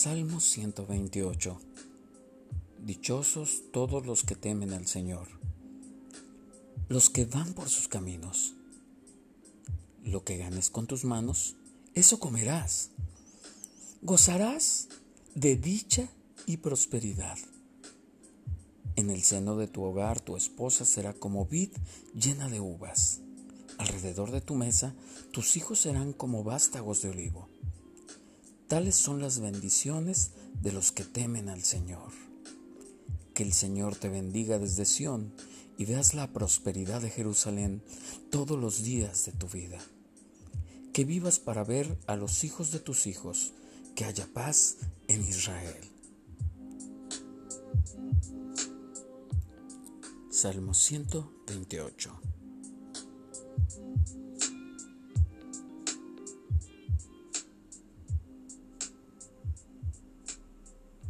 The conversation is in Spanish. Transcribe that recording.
Salmo 128 Dichosos todos los que temen al Señor, los que van por sus caminos. Lo que ganes con tus manos, eso comerás. Gozarás de dicha y prosperidad. En el seno de tu hogar tu esposa será como vid llena de uvas. Alrededor de tu mesa tus hijos serán como vástagos de olivo. Tales son las bendiciones de los que temen al Señor. Que el Señor te bendiga desde Sión y veas la prosperidad de Jerusalén todos los días de tu vida. Que vivas para ver a los hijos de tus hijos, que haya paz en Israel. Salmo 128